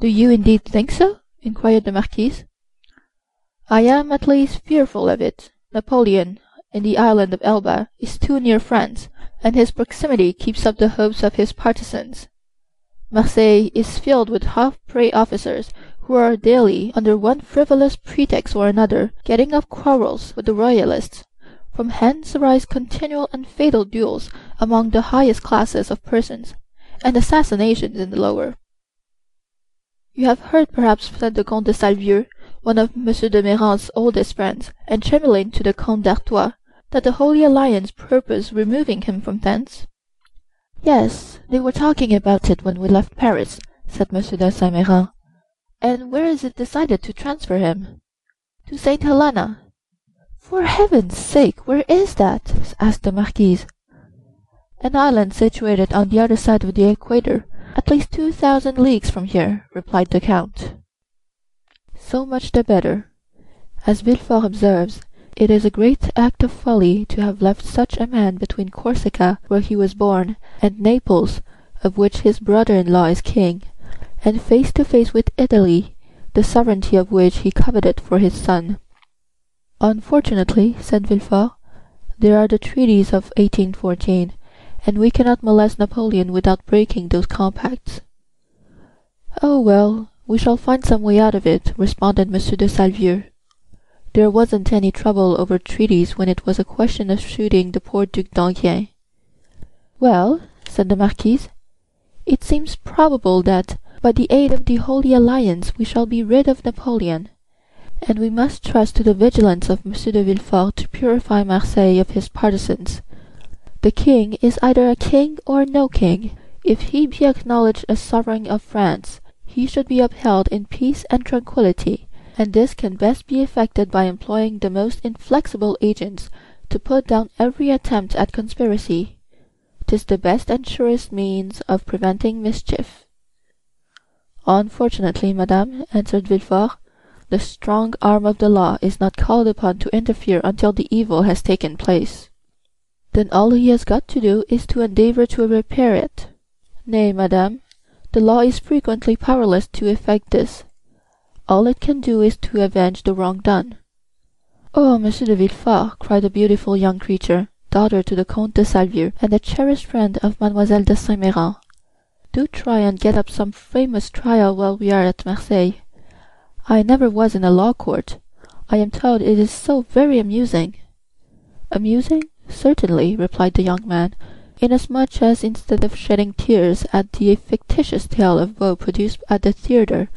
"Do you indeed think so?" inquired the Marquise. "I am, at least, fearful of it. Napoleon, in the island of Elba, is too near France, and his proximity keeps up the hopes of his partisans. Marseilles is filled with half pay officers who are daily, under one frivolous pretext or another, getting up quarrels with the Royalists. From hence arise continual and fatal duels among the highest classes of persons, and assassinations in the lower. "You have heard perhaps," said the Comte de Salvieux, one of Monsieur de Méran's oldest friends, and chamberlain to the Comte d'Artois, that the Holy Alliance purpose removing him from thence?" "Yes, they were talking about it when we left Paris," said Monsieur de Saint Méran. "And where is it decided to transfer him?" "To St. Helena." "For heaven's sake, where is that?" asked the Marquise. "An island situated on the other side of the equator at least two thousand leagues from here," replied the count. "So much the better. As Villefort observes, it is a great act of folly to have left such a man between Corsica, where he was born, and Naples, of which his brother in law is king, and face to face with Italy, the sovereignty of which he coveted for his son." "Unfortunately," said Villefort, "there are the treaties of 1814 and we cannot molest Napoleon without breaking those compacts." "Oh, well, we shall find some way out of it," responded Monsieur de Salvieux. "There wasn't any trouble over treaties when it was a question of shooting the poor Duc d'Enghien." "Well," said the Marquise, "it seems probable that, by the aid of the Holy Alliance, we shall be rid of Napoleon, and we must trust to the vigilance of Monsieur de Villefort to purify Marseilles of his partisans. The king is either a king or no king. If he be acknowledged a sovereign of France, he should be upheld in peace and tranquillity, and this can best be effected by employing the most inflexible agents to put down every attempt at conspiracy. 'Tis the best and surest means of preventing mischief." "Unfortunately, madame," answered Villefort, "the strong arm of the law is not called upon to interfere until the evil has taken place." "Then all he has got to do is to endeavor to repair it." "Nay, madame, the law is frequently powerless to effect this. All it can do is to avenge the wrong done." "Oh, Monsieur de Villefort!" cried the beautiful young creature, daughter to the Comte de Salvieux, and a cherished friend of Mademoiselle de Saint Méran, "do try and get up some famous trial while we are at Marseilles. I never was in a law court. I am told it is so very amusing." "Amusing? "Certainly," replied the young man, "inasmuch as instead of shedding tears at the fictitious tale of woe produced at the theatre,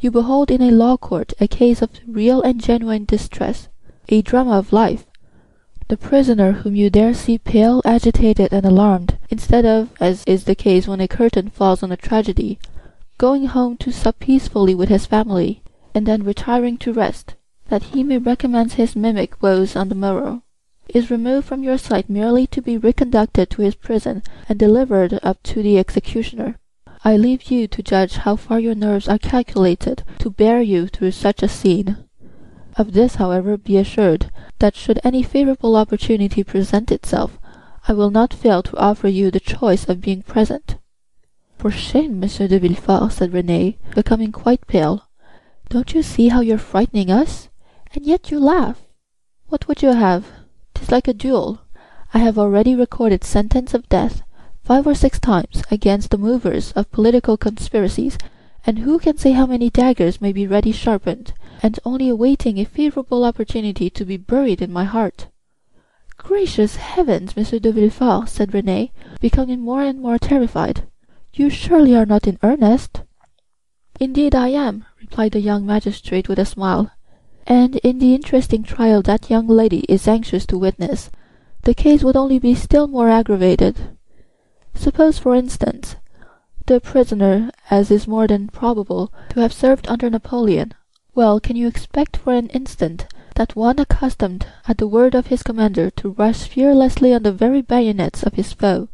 you behold in a law court a case of real and genuine distress, a drama of life. The prisoner whom you there see pale, agitated, and alarmed, instead of, as is the case when a curtain falls on a tragedy, going home to sup peacefully with his family, and then retiring to rest, that he may recommence his mimic woes on the morrow is removed from your sight merely to be reconducted to his prison and delivered up to the executioner. I leave you to judge how far your nerves are calculated to bear you through such a scene. Of this, however, be assured, that should any favorable opportunity present itself, I will not fail to offer you the choice of being present." "For shame, Monsieur de Villefort," said Renée, becoming quite pale. "Don't you see how you're frightening us? And yet you laugh. What would you have? 'Tis like a duel. I have already recorded sentence of death, five or six times, against the movers of political conspiracies, and who can say how many daggers may be ready sharpened, and only awaiting a favorable opportunity to be buried in my heart?" "Gracious heavens, Monsieur de Villefort!" said Renée, becoming more and more terrified, "you surely are not in earnest?" "Indeed I am," replied the young magistrate with a smile and in the interesting trial that young lady is anxious to witness, the case would only be still more aggravated. Suppose, for instance, the prisoner, as is more than probable, to have served under Napoleon. Well, can you expect for an instant that one accustomed at the word of his commander to rush fearlessly on the very bayonets of his foe,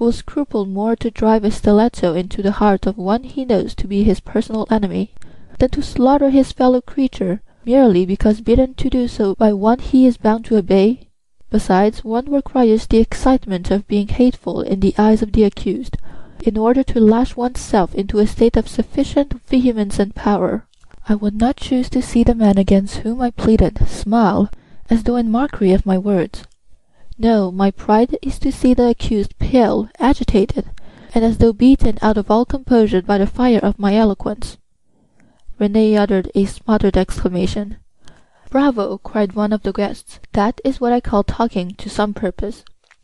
will scruple more to drive a stiletto into the heart of one he knows to be his personal enemy, than to slaughter his fellow creature merely because bidden to do so by one he is bound to obey? Besides, one requires the excitement of being hateful in the eyes of the accused, in order to lash one's self into a state of sufficient vehemence and power. I would not choose to see the man against whom I pleaded smile, as though in mockery of my words. No, my pride is to see the accused pale, agitated, and as though beaten out of all composure by the fire of my eloquence. Renee uttered a smothered exclamation. "Bravo!" cried one of the guests. "That is what I call talking to some purpose.